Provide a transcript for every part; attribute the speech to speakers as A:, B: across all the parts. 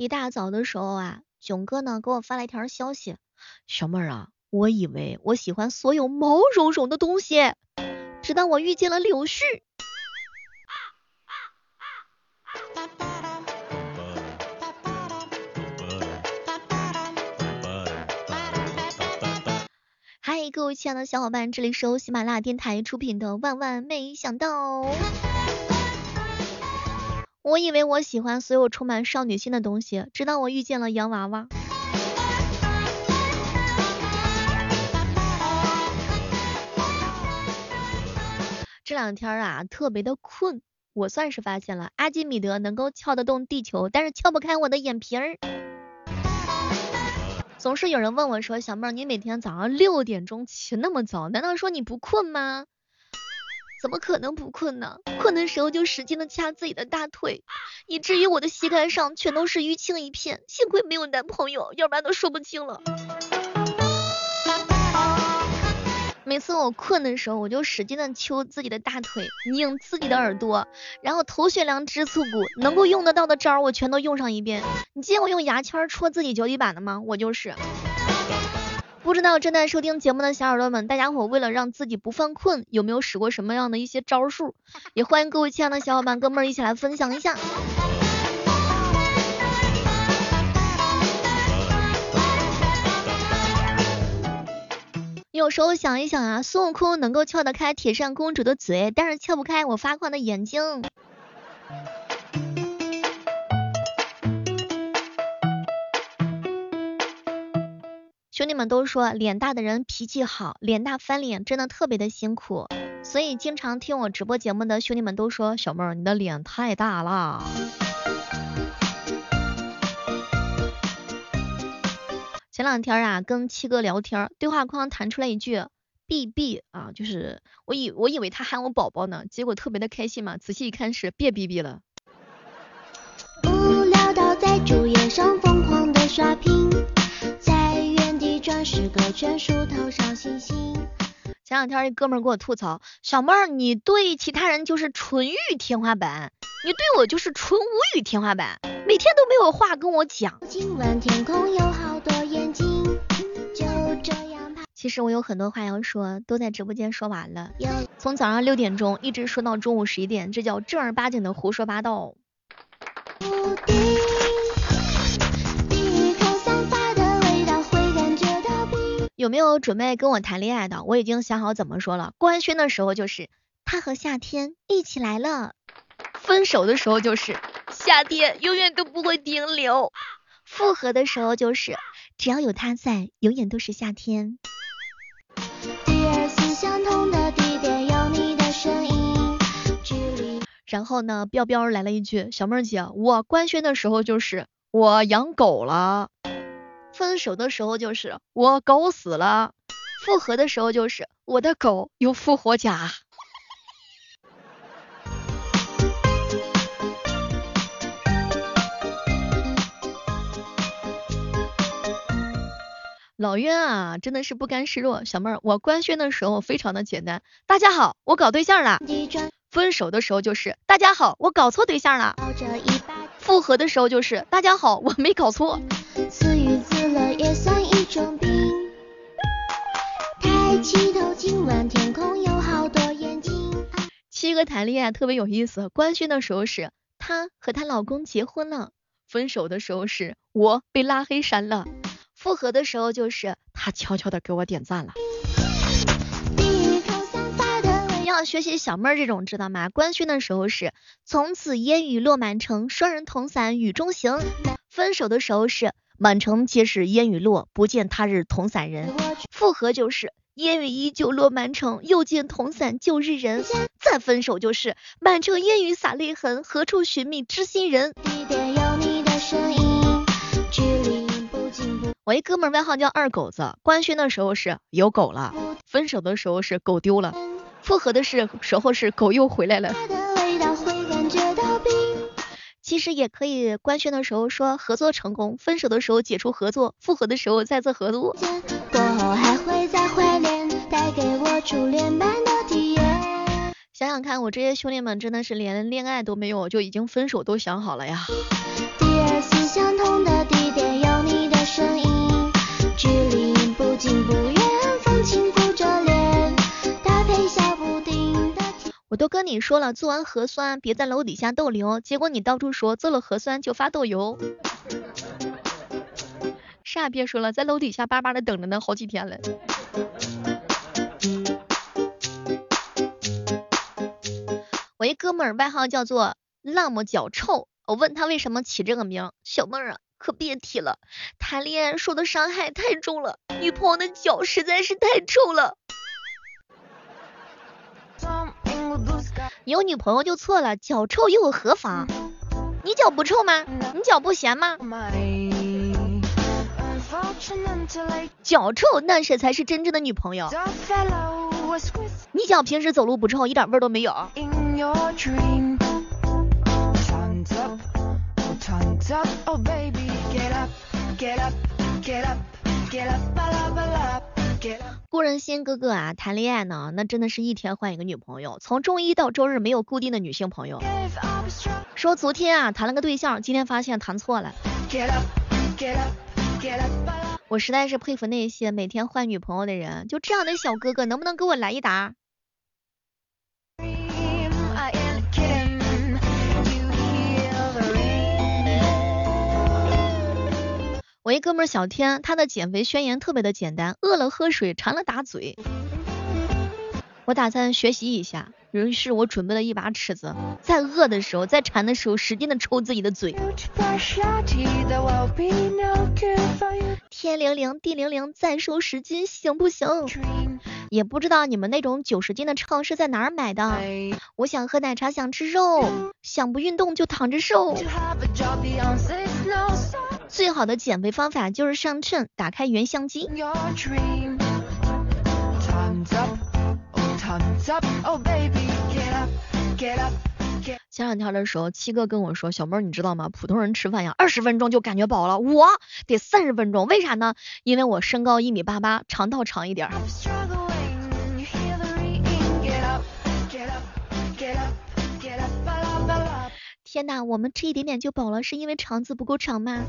A: 一大早的时候啊，囧哥呢给我发了一条消息，小妹儿啊，我以为我喜欢所有毛茸茸的东西，直到我遇见了柳絮。嗨，各位亲爱的小伙伴，这里是由喜马拉雅电台出品的《万万没想到》。我以为我喜欢所有充满少女心的东西，直到我遇见了洋娃娃。这两天啊，特别的困，我算是发现了，阿基米德能够撬得动地球，但是撬不开我的眼皮儿。总是有人问我说：“小妹儿，你每天早上六点钟起那么早，难道说你不困吗？”怎么可能不困呢？困的时候就使劲的掐自己的大腿，以至于我的膝盖上全都是淤青一片。幸亏没有男朋友，要不然都说不清了。每次我困的时候，我就使劲的揪自己的大腿，拧自己的耳朵，然后头悬梁支刺股，能够用得到的招儿我全都用上一遍。你见过用牙签戳自己脚底板的吗？我就是。不知道正在收听节目的小耳朵们，大家伙为了让自己不犯困，有没有使过什么样的一些招数？也欢迎各位亲爱的小伙伴哥们儿一起来分享一下。有时候想一想啊，孙悟空能够撬得开铁扇公主的嘴，但是撬不开我发狂的眼睛。兄弟们都说脸大的人脾气好，脸大翻脸真的特别的辛苦，所以经常听我直播节目的兄弟们都说小妹儿你的脸太大了。前两天啊，跟七哥聊天，对话框弹出来一句 “B B” 啊，就是我以我以为他喊我宝宝呢，结果特别的开心嘛，仔细一看是别 B B 了。无聊到在主页上疯狂的刷屏，原地转十个圈数头上星星。前两天一哥们给我吐槽，小妹儿你对其他人就是纯欲天花板，你对我就是纯无语天花板，每天都没有话跟我讲。今晚天空有好多眼睛，就这样其实我有很多话要说，都在直播间说完了。从早上六点钟一直说到中午十一点，这叫正儿八经的胡说八道。有没有准备跟我谈恋爱的？我已经想好怎么说了。官宣的时候就是他和夏天一起来了，分手的时候就是夏天永远都不会停留，复合的时候就是只要有他在，永远都是夏天。然后呢，彪彪来了一句：“小妹儿姐，我官宣的时候就是我养狗了。”分手的时候就是我狗死了，复合的时候就是我的狗有复活甲。老冤啊，真的是不甘示弱。小妹儿，我官宣的时候非常的简单，大家好，我搞对象了。分手的时候就是大家好，我搞错对象了。复合的时候就是大家好，我没搞错。也算一种病。抬起头，今晚天空有好多眼睛。七哥谈恋爱特别有意思，官宣的时候是她和她老公结婚了，分手的时候是我被拉黑删了，复合的时候就是他悄悄的给我点赞了。要学习小妹儿这种知道吗？官宣的时候是从此烟雨落满城，双人同伞雨中行。分手的时候是。满城皆是烟雨落，不见他日同伞人。复合就是烟雨依旧落满城，又见同伞旧日人。再分手就是满城烟雨洒泪痕，何处寻觅知心人？我一哥们外号叫二狗子，官宣的时候是有狗了，分手的时候是狗丢了，复合的是时候是狗又回来了。其实也可以官宣的时候说合作成功分手的时候解除合作复合的时候再次合作。
B: 过后还会再带给我初恋般的体验
A: 想想看我这些兄弟们真的是连恋爱都没有就已经分手都想好了呀。第二次相同的地点有你的距离不近不都跟你说了做完核酸别在楼底下逗留，结果你到处说做了核酸就发豆油。啥也别说了，在楼底下巴巴的等着呢，好几天了。我一哥们儿外号叫做浪么脚臭，我问他为什么起这个名，小妹儿啊，可别提了，谈恋爱受的伤害太重了，女朋友的脚实在是太臭了。有女朋友就错了，脚臭又有何妨？你脚不臭吗？你脚不咸吗？脚臭那是才是真正的女朋友。你脚平时走路不臭，一点味都没有。顾仁心哥哥啊，谈恋爱呢，那真的是一天换一个女朋友，从周一到周日没有固定的女性朋友。说昨天啊谈了个对象，今天发现谈错了。我实在是佩服那些每天换女朋友的人，就这样的小哥哥，能不能给我来一打？我一哥们小天，他的减肥宣言特别的简单：饿了喝水，馋了打嘴。我打算学习一下，于是我准备了一把尺子，在饿的时候，在馋的时候，使劲的抽自己的嘴。天灵灵，地灵灵，再瘦十斤行不行？也不知道你们那种九十斤的秤是在哪儿买的。我想喝奶茶，想吃肉，想不运动就躺着瘦。最好的减肥方法就是上秤，打开原相机。前两天的时候，七哥跟我说，小妹儿你知道吗？普通人吃饭呀，二十分钟就感觉饱了，我得三十分钟，为啥呢？因为我身高一米八八，肠道长一点。天哪，我们吃一点点就饱了，是因为肠子不够长吗？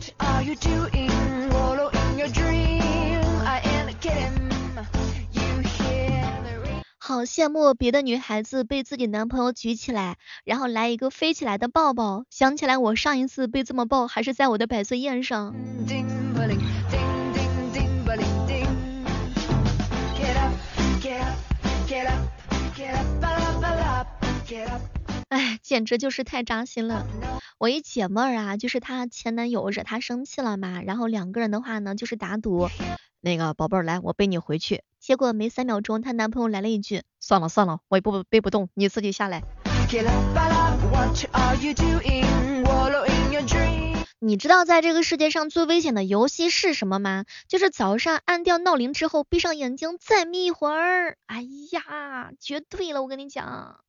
A: 好羡慕别的女孩子被自己男朋友举起来，然后来一个飞起来的抱抱。想起来我上一次被这么抱，还是在我的百岁宴上。哎，简直就是太扎心了。我一姐妹儿啊，就是她前男友惹她生气了嘛，然后两个人的话呢，就是打赌。那个宝贝儿，来，我背你回去。结果没三秒钟，她男朋友来了一句：“算了算了，我也不背不动，你自己下来。”你知道在这个世界上最危险的游戏是什么吗？就是早上按掉闹铃之后，闭上眼睛再眯一会儿。哎呀，绝对了，我跟你讲。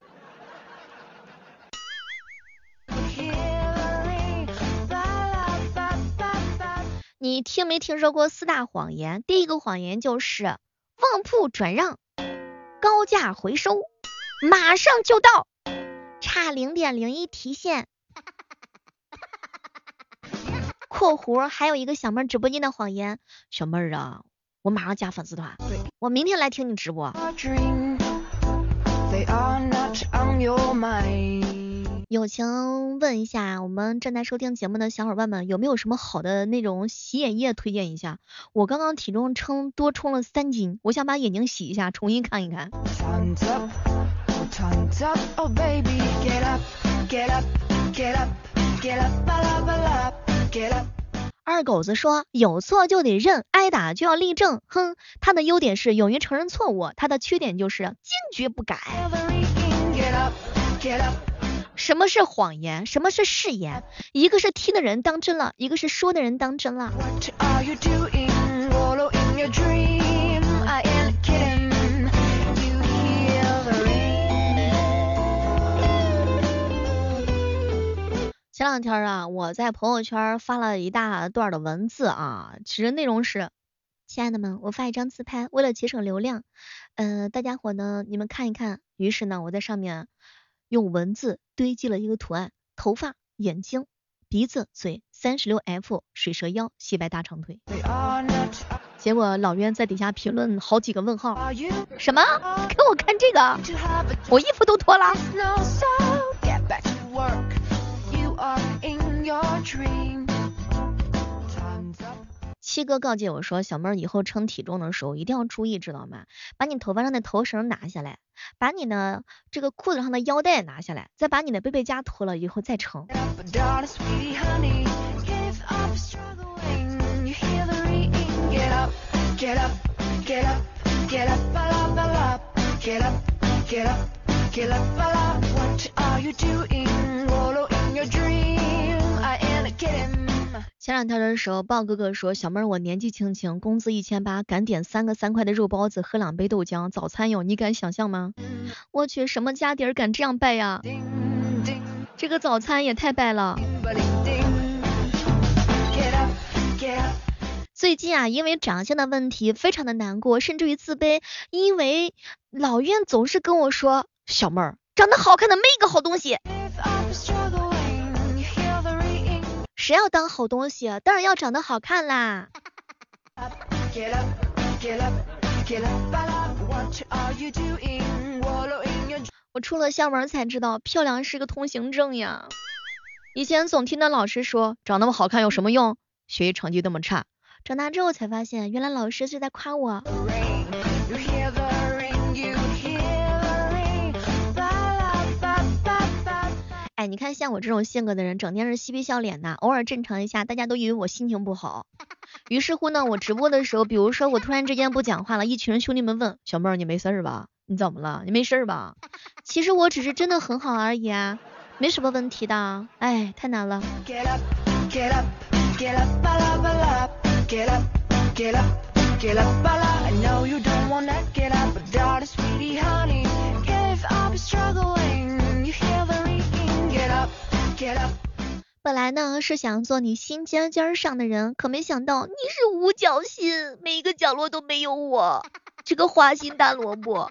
A: 你听没听说过四大谎言？第一个谎言就是旺铺转让，高价回收，马上就到，差零点零一提现。括弧还有一个小妹直播间的谎言，小妹儿啊，我马上加粉丝团，我明天来听你直播。友情问一下，我们正在收听节目的小伙伴们，有没有什么好的那种洗眼液推荐一下？我刚刚体重称多充了三斤，我想把眼睛洗一下，重新看一看。二狗子说，有错就得认，挨打就要立正。哼，他的优点是勇于承认错误，他的缺点就是坚决不改。什么是谎言？什么是誓言？一个是听的人当真了，一个是说的人当真了。前两天啊，我在朋友圈发了一大段的文字啊，其实内容是：亲爱的们，我发一张自拍，为了节省流量，呃，大家伙呢，你们看一看。于是呢，我在上面。用文字堆积了一个图案，头发、眼睛、鼻子、嘴，三十六 F，水蛇腰，细白大长腿。结果老袁在底下评论好几个问号，什么？给我看这个，我衣服都脱了。七哥告诫我说，小妹儿以后称体重的时候一定要注意，知道吗？把你头发上的头绳拿下来，把你的这个裤子上的腰带拿下来，再把你的背背夹脱了以后再称。前两天的时候，豹哥哥说，小妹儿我年纪轻轻，工资一千八，敢点三个三块的肉包子，喝两杯豆浆，早餐有，你敢想象吗？我去，什么家底儿敢这样败呀？这个早餐也太败了。最近啊，因为长相的问题，非常的难过，甚至于自卑，因为老院总是跟我说，小妹儿长得好看的没一个好东西。谁要当好东西？当然要长得好看啦。我出了校门才知道，漂亮是个通行证呀。以前总听到老师说，长那么好看有什么用？学习成绩那么差。长大之后才发现，原来老师是在夸我。哎，你看像我这种性格的人，整天是嬉皮笑脸的，偶尔正常一下，大家都以为我心情不好。于是乎呢，我直播的时候，比如说我突然之间不讲话了，一群兄弟们问小妹儿你没事吧？你怎么了？你没事吧？其实我只是真的很好而已啊，没什么问题的。哎，太难了。get up, get up, get up, I know you don't wanna get up, 本来呢是想做你心尖尖上的人，可没想到你是五角星，每一个角落都没有我，这个花心大萝卜。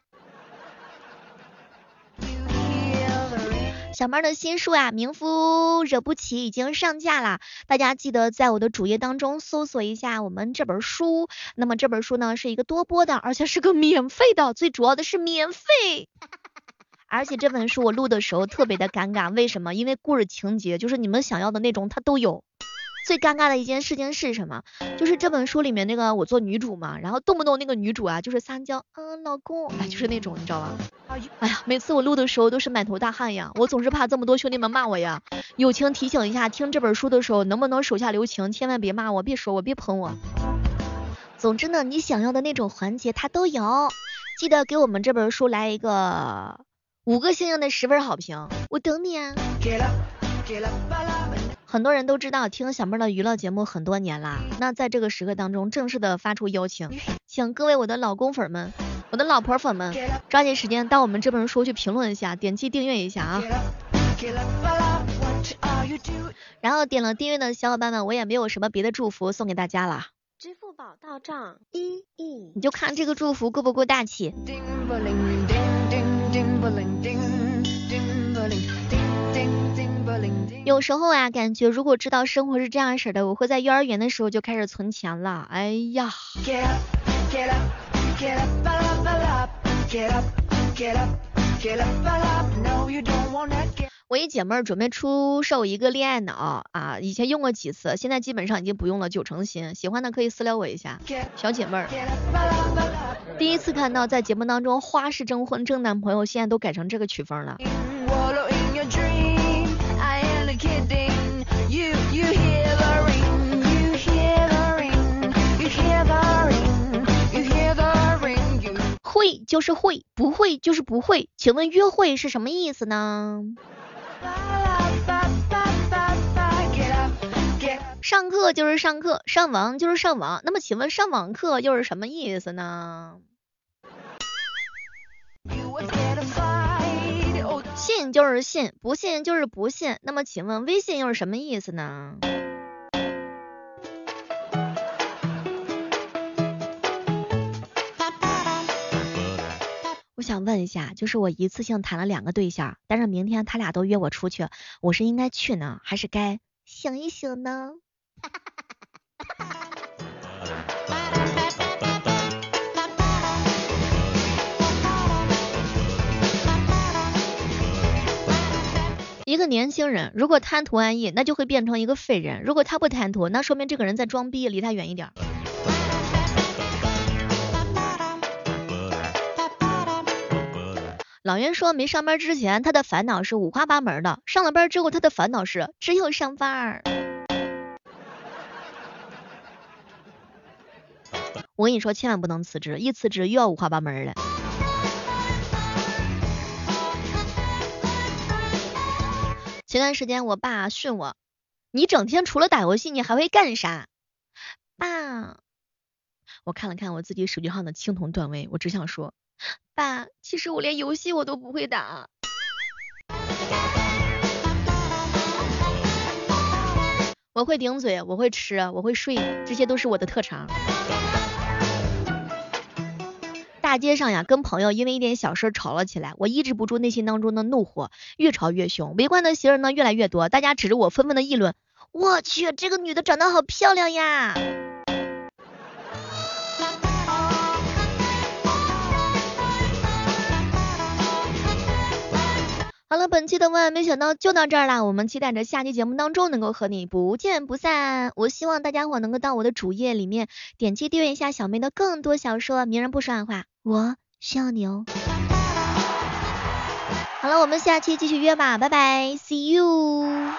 A: 小妹的新书呀，《名夫惹不起》已经上架了，大家记得在我的主页当中搜索一下我们这本书。那么这本书呢是一个多播的，而且是个免费的，最主要的是免费。而且这本书我录的时候特别的尴尬，为什么？因为故事情节就是你们想要的那种，它都有。最尴尬的一件事情是什么？就是这本书里面那个我做女主嘛，然后动不动那个女主啊就是撒娇，嗯，老公，哎，就是那种，你知道吧？哎呀，每次我录的时候都是满头大汗呀，我总是怕这么多兄弟们骂我呀。友情提醒一下，听这本书的时候能不能手下留情，千万别骂我，别说我，别喷我。总之呢，你想要的那种环节它都有，记得给我们这本书来一个五个星星的十分好评，我等你啊。很多人都知道听小妹的娱乐节目很多年啦，那在这个时刻当中正式的发出邀请，请各位我的老公粉们、我的老婆粉们，抓紧时间到我们这本书去评论一下，点击订阅一下啊。然后点了订阅的小伙伴们，我也没有什么别的祝福送给大家了。支付宝到账一亿，你就看这个祝福够不够大气。有时候啊，感觉如果知道生活是这样式的，我会在幼儿园的时候就开始存钱了。哎呀，我一姐妹儿准备出售一个恋爱脑啊，以前用过几次，现在基本上已经不用了，九成新。喜欢的可以私聊我一下，小姐妹儿。第一次看到在节目当中花式征婚征男朋友，现在都改成这个曲风了。会就是会，不会就是不会。请问约会是什么意思呢？上课就是上课，上网就是上网。那么请问上网课又是什么意思呢？信就是信，不信就是不信。那么请问微信又是什么意思呢？我想问一下，就是我一次性谈了两个对象，但是明天他俩都约我出去，我是应该去呢，还是该想一想呢？一个年轻人如果贪图安逸，那就会变成一个废人；如果他不贪图，那说明这个人在装逼，离他远一点。老袁说，没上班之前，他的烦恼是五花八门的；上了班之后，他的烦恼是只有上班。我跟你说，千万不能辞职，一辞职又要五花八门了。前段时间我爸训我，你整天除了打游戏，你还会干啥？爸，我看了看我自己手机上的青铜段位，我只想说，爸，其实我连游戏我都不会打。我会顶嘴，我会吃，我会睡，这些都是我的特长。大街上呀，跟朋友因为一点小事吵了起来，我抑制不住内心当中的怒火，越吵越凶。围观的行人呢越来越多，大家指着我纷纷的议论：“我去，这个女的长得好漂亮呀！”好了，本期的万万没想到就到这儿啦，我们期待着下期节目当中能够和你不见不散。我希望大家伙能够到我的主页里面点击订阅一下小妹的更多小说，名人不说暗话，我需要你哦。好了，我们下期继续约吧，拜拜，see you。